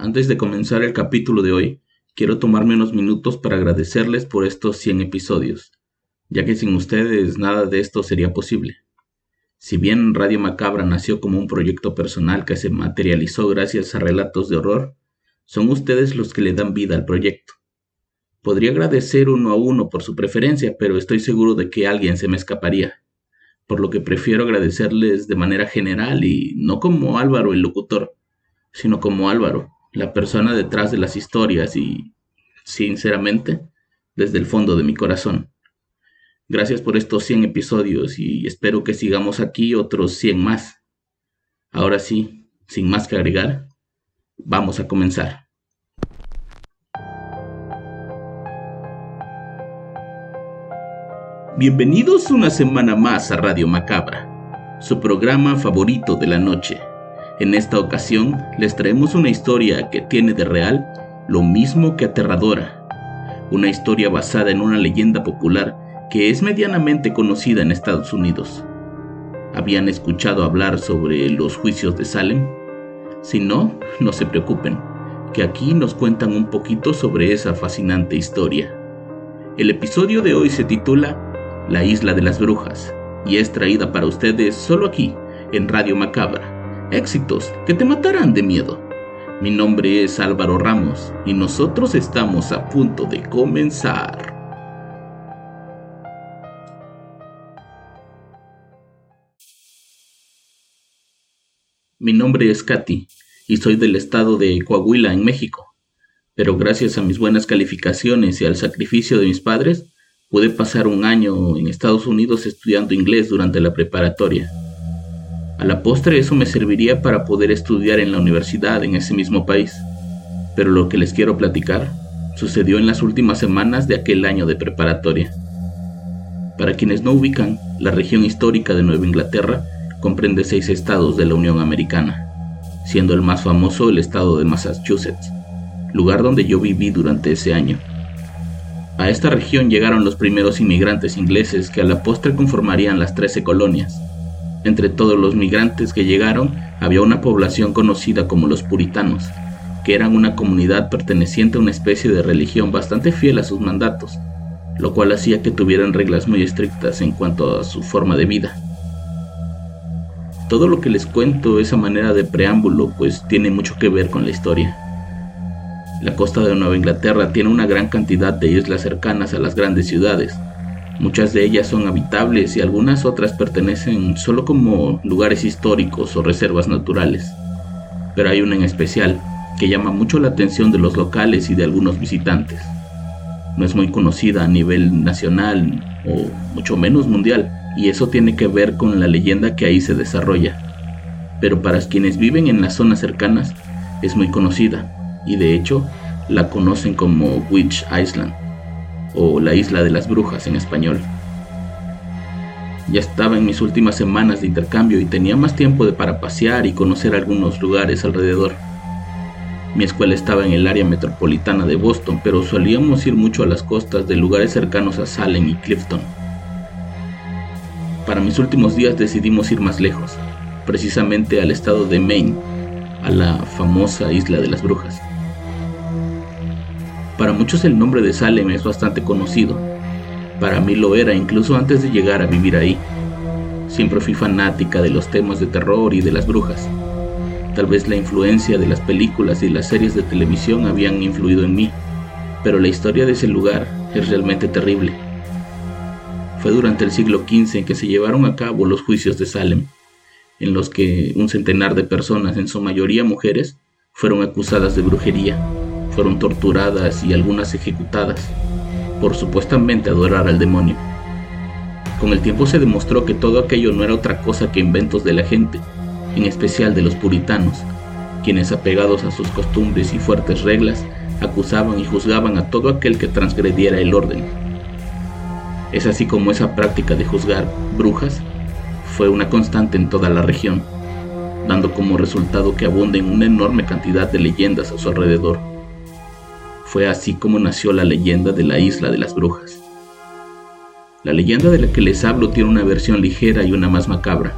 Antes de comenzar el capítulo de hoy, quiero tomarme unos minutos para agradecerles por estos 100 episodios, ya que sin ustedes nada de esto sería posible. Si bien Radio Macabra nació como un proyecto personal que se materializó gracias a relatos de horror, son ustedes los que le dan vida al proyecto. Podría agradecer uno a uno por su preferencia, pero estoy seguro de que alguien se me escaparía, por lo que prefiero agradecerles de manera general y no como Álvaro el locutor, sino como Álvaro, la persona detrás de las historias y, sinceramente, desde el fondo de mi corazón. Gracias por estos 100 episodios y espero que sigamos aquí otros 100 más. Ahora sí, sin más que agregar, vamos a comenzar. Bienvenidos una semana más a Radio Macabra, su programa favorito de la noche. En esta ocasión les traemos una historia que tiene de real lo mismo que aterradora. Una historia basada en una leyenda popular que es medianamente conocida en Estados Unidos. ¿Habían escuchado hablar sobre los juicios de Salem? Si no, no se preocupen, que aquí nos cuentan un poquito sobre esa fascinante historia. El episodio de hoy se titula La isla de las brujas y es traída para ustedes solo aquí, en Radio Macabra. Éxitos que te matarán de miedo. Mi nombre es Álvaro Ramos y nosotros estamos a punto de comenzar. Mi nombre es Katy y soy del estado de Coahuila, en México. Pero gracias a mis buenas calificaciones y al sacrificio de mis padres, pude pasar un año en Estados Unidos estudiando inglés durante la preparatoria. A la postre eso me serviría para poder estudiar en la universidad en ese mismo país. Pero lo que les quiero platicar sucedió en las últimas semanas de aquel año de preparatoria. Para quienes no ubican, la región histórica de Nueva Inglaterra comprende seis estados de la Unión Americana, siendo el más famoso el estado de Massachusetts, lugar donde yo viví durante ese año. A esta región llegaron los primeros inmigrantes ingleses que a la postre conformarían las trece colonias. Entre todos los migrantes que llegaron había una población conocida como los puritanos, que eran una comunidad perteneciente a una especie de religión bastante fiel a sus mandatos, lo cual hacía que tuvieran reglas muy estrictas en cuanto a su forma de vida. Todo lo que les cuento, esa manera de preámbulo, pues tiene mucho que ver con la historia. La costa de Nueva Inglaterra tiene una gran cantidad de islas cercanas a las grandes ciudades. Muchas de ellas son habitables y algunas otras pertenecen solo como lugares históricos o reservas naturales. Pero hay una en especial que llama mucho la atención de los locales y de algunos visitantes. No es muy conocida a nivel nacional o mucho menos mundial, y eso tiene que ver con la leyenda que ahí se desarrolla. Pero para quienes viven en las zonas cercanas es muy conocida y de hecho la conocen como Witch Island o la isla de las brujas en español. Ya estaba en mis últimas semanas de intercambio y tenía más tiempo de para pasear y conocer algunos lugares alrededor. Mi escuela estaba en el área metropolitana de Boston, pero solíamos ir mucho a las costas de lugares cercanos a Salem y Clifton. Para mis últimos días decidimos ir más lejos, precisamente al estado de Maine, a la famosa isla de las brujas. Para muchos el nombre de Salem es bastante conocido. Para mí lo era incluso antes de llegar a vivir ahí. Siempre fui fanática de los temas de terror y de las brujas. Tal vez la influencia de las películas y las series de televisión habían influido en mí, pero la historia de ese lugar es realmente terrible fue durante el siglo XV que se llevaron a cabo los juicios de Salem, en los que un centenar de personas, en su mayoría mujeres, fueron acusadas de brujería, fueron torturadas y algunas ejecutadas por supuestamente adorar al demonio. Con el tiempo se demostró que todo aquello no era otra cosa que inventos de la gente, en especial de los puritanos, quienes apegados a sus costumbres y fuertes reglas, acusaban y juzgaban a todo aquel que transgrediera el orden. Es así como esa práctica de juzgar brujas fue una constante en toda la región, dando como resultado que abunden una enorme cantidad de leyendas a su alrededor. Fue así como nació la leyenda de la isla de las brujas. La leyenda de la que les hablo tiene una versión ligera y una más macabra,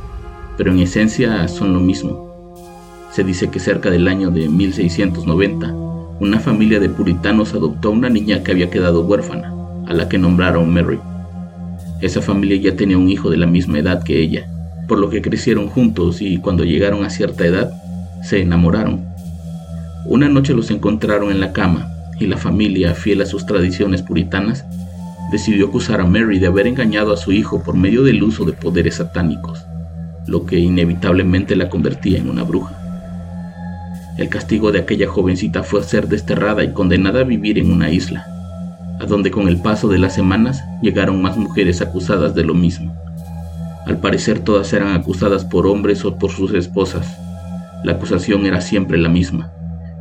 pero en esencia son lo mismo. Se dice que cerca del año de 1690, una familia de puritanos adoptó a una niña que había quedado huérfana, a la que nombraron Mary. Esa familia ya tenía un hijo de la misma edad que ella, por lo que crecieron juntos y cuando llegaron a cierta edad, se enamoraron. Una noche los encontraron en la cama y la familia, fiel a sus tradiciones puritanas, decidió acusar a Mary de haber engañado a su hijo por medio del uso de poderes satánicos, lo que inevitablemente la convertía en una bruja. El castigo de aquella jovencita fue ser desterrada y condenada a vivir en una isla, a donde con el paso de las semanas llegaron más mujeres acusadas de lo mismo. Al parecer todas eran acusadas por hombres o por sus esposas. La acusación era siempre la misma,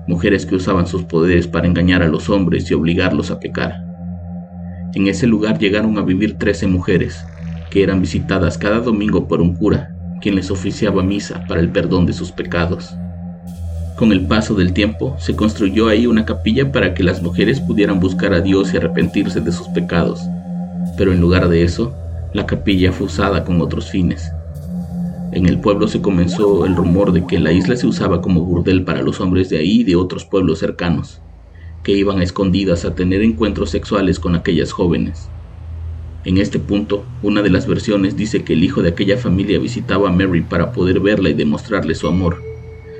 mujeres que usaban sus poderes para engañar a los hombres y obligarlos a pecar. En ese lugar llegaron a vivir trece mujeres, que eran visitadas cada domingo por un cura, quien les oficiaba misa para el perdón de sus pecados. Con el paso del tiempo, se construyó ahí una capilla para que las mujeres pudieran buscar a Dios y arrepentirse de sus pecados. Pero en lugar de eso, la capilla fue usada con otros fines. En el pueblo se comenzó el rumor de que la isla se usaba como burdel para los hombres de ahí y de otros pueblos cercanos, que iban a escondidas a tener encuentros sexuales con aquellas jóvenes. En este punto, una de las versiones dice que el hijo de aquella familia visitaba a Mary para poder verla y demostrarle su amor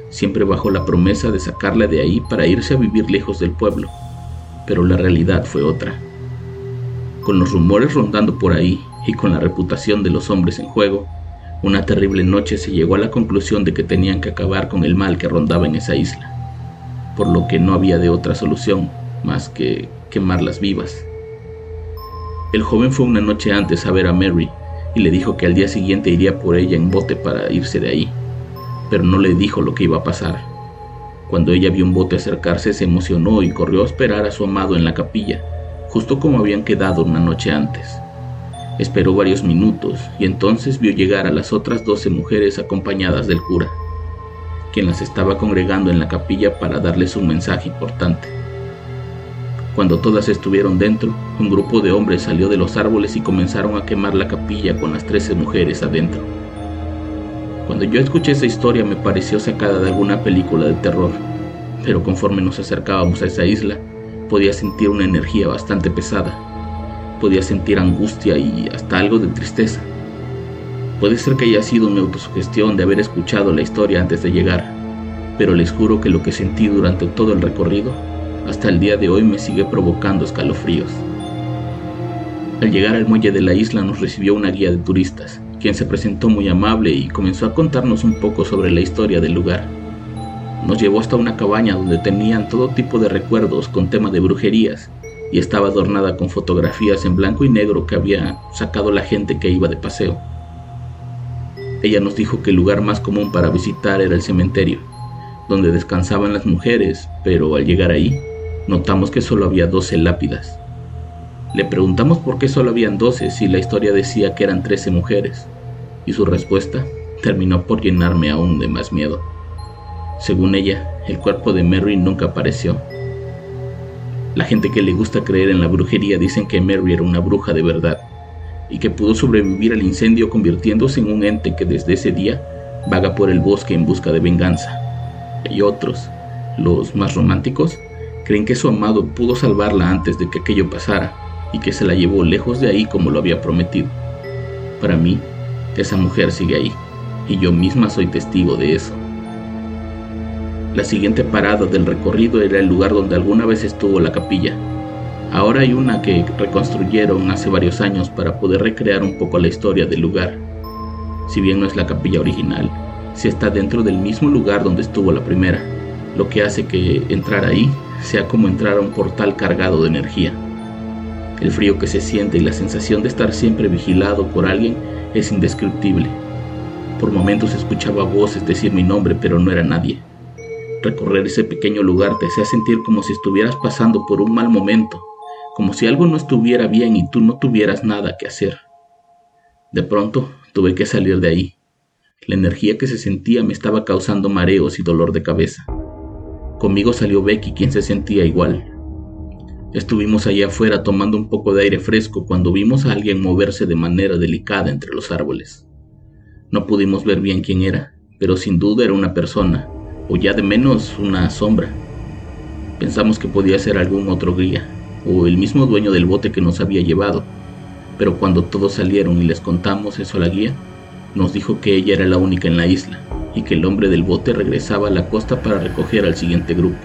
siempre bajo la promesa de sacarla de ahí para irse a vivir lejos del pueblo. Pero la realidad fue otra. Con los rumores rondando por ahí y con la reputación de los hombres en juego, una terrible noche se llegó a la conclusión de que tenían que acabar con el mal que rondaba en esa isla, por lo que no había de otra solución más que quemarlas vivas. El joven fue una noche antes a ver a Mary y le dijo que al día siguiente iría por ella en bote para irse de ahí pero no le dijo lo que iba a pasar. Cuando ella vio un bote acercarse se emocionó y corrió a esperar a su amado en la capilla, justo como habían quedado una noche antes. Esperó varios minutos y entonces vio llegar a las otras doce mujeres acompañadas del cura, quien las estaba congregando en la capilla para darles un mensaje importante. Cuando todas estuvieron dentro, un grupo de hombres salió de los árboles y comenzaron a quemar la capilla con las trece mujeres adentro. Cuando yo escuché esa historia me pareció sacada de alguna película de terror, pero conforme nos acercábamos a esa isla, podía sentir una energía bastante pesada. Podía sentir angustia y hasta algo de tristeza. Puede ser que haya sido mi autosugestión de haber escuchado la historia antes de llegar, pero les juro que lo que sentí durante todo el recorrido, hasta el día de hoy me sigue provocando escalofríos. Al llegar al muelle de la isla nos recibió una guía de turistas, quien se presentó muy amable y comenzó a contarnos un poco sobre la historia del lugar. Nos llevó hasta una cabaña donde tenían todo tipo de recuerdos con tema de brujerías y estaba adornada con fotografías en blanco y negro que había sacado la gente que iba de paseo. Ella nos dijo que el lugar más común para visitar era el cementerio, donde descansaban las mujeres, pero al llegar ahí, notamos que solo había 12 lápidas. Le preguntamos por qué solo habían 12 si la historia decía que eran 13 mujeres, y su respuesta terminó por llenarme aún de más miedo. Según ella, el cuerpo de Mary nunca apareció. La gente que le gusta creer en la brujería dicen que Mary era una bruja de verdad y que pudo sobrevivir al incendio convirtiéndose en un ente que desde ese día vaga por el bosque en busca de venganza. Y otros, los más románticos, creen que su amado pudo salvarla antes de que aquello pasara y que se la llevó lejos de ahí como lo había prometido. Para mí, esa mujer sigue ahí, y yo misma soy testigo de eso. La siguiente parada del recorrido era el lugar donde alguna vez estuvo la capilla. Ahora hay una que reconstruyeron hace varios años para poder recrear un poco la historia del lugar. Si bien no es la capilla original, se está dentro del mismo lugar donde estuvo la primera, lo que hace que entrar ahí sea como entrar a un portal cargado de energía. El frío que se siente y la sensación de estar siempre vigilado por alguien es indescriptible. Por momentos escuchaba voces decir mi nombre, pero no era nadie. Recorrer ese pequeño lugar te hacía sentir como si estuvieras pasando por un mal momento, como si algo no estuviera bien y tú no tuvieras nada que hacer. De pronto tuve que salir de ahí. La energía que se sentía me estaba causando mareos y dolor de cabeza. Conmigo salió Becky, quien se sentía igual. Estuvimos allá afuera tomando un poco de aire fresco cuando vimos a alguien moverse de manera delicada entre los árboles. No pudimos ver bien quién era, pero sin duda era una persona, o ya de menos una sombra. Pensamos que podía ser algún otro guía, o el mismo dueño del bote que nos había llevado, pero cuando todos salieron y les contamos eso a la guía, nos dijo que ella era la única en la isla y que el hombre del bote regresaba a la costa para recoger al siguiente grupo,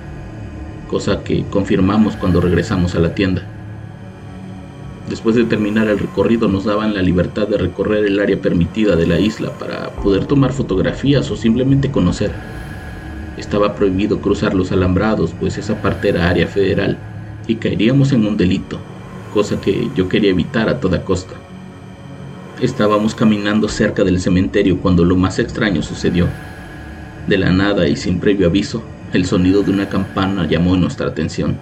cosa que confirmamos cuando regresamos a la tienda. Después de terminar el recorrido nos daban la libertad de recorrer el área permitida de la isla para poder tomar fotografías o simplemente conocer. Estaba prohibido cruzar los alambrados, pues esa parte era área federal y caeríamos en un delito, cosa que yo quería evitar a toda costa. Estábamos caminando cerca del cementerio cuando lo más extraño sucedió. De la nada y sin previo aviso, el sonido de una campana llamó nuestra atención.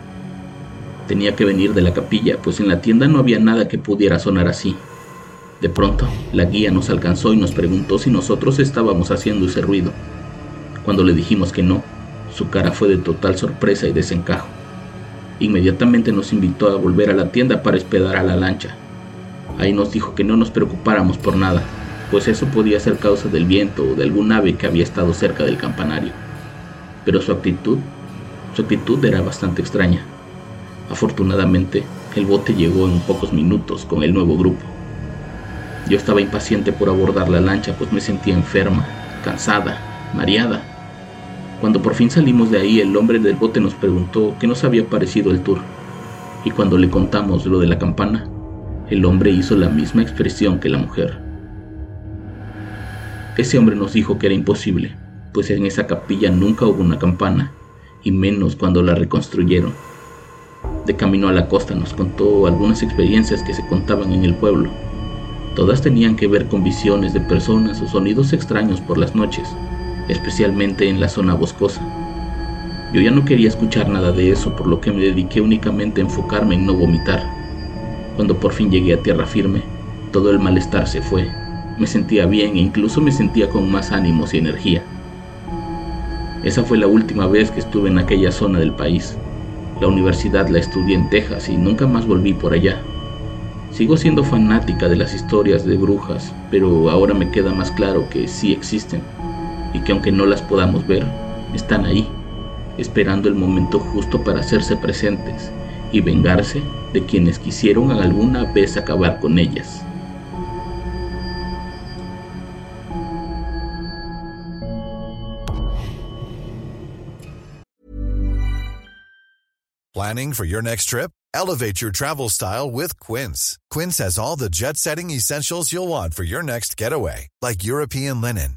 Tenía que venir de la capilla, pues en la tienda no había nada que pudiera sonar así. De pronto, la guía nos alcanzó y nos preguntó si nosotros estábamos haciendo ese ruido. Cuando le dijimos que no, su cara fue de total sorpresa y desencajo. Inmediatamente nos invitó a volver a la tienda para esperar a la lancha. Ahí nos dijo que no nos preocupáramos por nada, pues eso podía ser causa del viento o de algún ave que había estado cerca del campanario. Pero su actitud, su actitud era bastante extraña. Afortunadamente, el bote llegó en pocos minutos con el nuevo grupo. Yo estaba impaciente por abordar la lancha, pues me sentía enferma, cansada, mareada. Cuando por fin salimos de ahí, el hombre del bote nos preguntó qué nos había parecido el tour. Y cuando le contamos lo de la campana, el hombre hizo la misma expresión que la mujer. Ese hombre nos dijo que era imposible, pues en esa capilla nunca hubo una campana, y menos cuando la reconstruyeron. De camino a la costa nos contó algunas experiencias que se contaban en el pueblo. Todas tenían que ver con visiones de personas o sonidos extraños por las noches, especialmente en la zona boscosa. Yo ya no quería escuchar nada de eso, por lo que me dediqué únicamente a enfocarme en no vomitar. Cuando por fin llegué a tierra firme, todo el malestar se fue. Me sentía bien e incluso me sentía con más ánimos y energía. Esa fue la última vez que estuve en aquella zona del país. La universidad la estudié en Texas y nunca más volví por allá. Sigo siendo fanática de las historias de brujas, pero ahora me queda más claro que sí existen y que aunque no las podamos ver, están ahí, esperando el momento justo para hacerse presentes y vengarse de quienes quisieron alguna vez acabar con ellas. Planning for your next trip? Elevate your travel style with Quince. Quince has all the jet setting essentials you'll want for your next getaway, like European linen,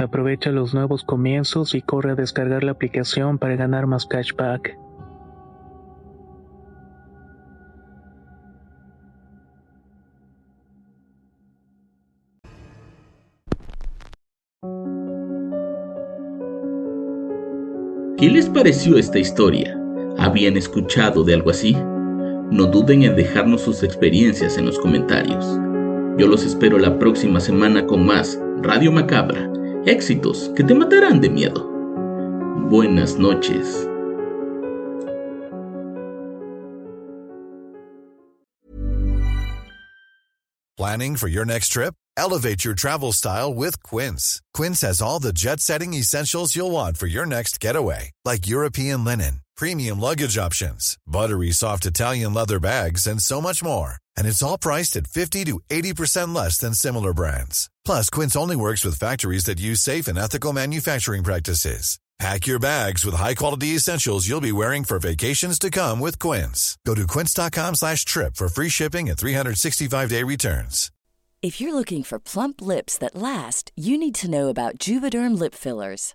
Aprovecha los nuevos comienzos y corre a descargar la aplicación para ganar más cashback. ¿Qué les pareció esta historia? ¿Habían escuchado de algo así? No duden en dejarnos sus experiencias en los comentarios. Yo los espero la próxima semana con más Radio Macabra, éxitos que te matarán de miedo. Buenas noches. Planning for your next trip? Elevate your travel style with Quince. Quince has all the jet setting essentials you'll want for your next getaway, like European linen, premium luggage options, buttery soft Italian leather bags, and so much more. And it's all priced at 50 to 80% less than similar brands. Plus, Quince only works with factories that use safe and ethical manufacturing practices. Pack your bags with high-quality essentials you'll be wearing for vacations to come with Quince. Go to quince.com/trip for free shipping and 365-day returns. If you're looking for plump lips that last, you need to know about Juvederm lip fillers.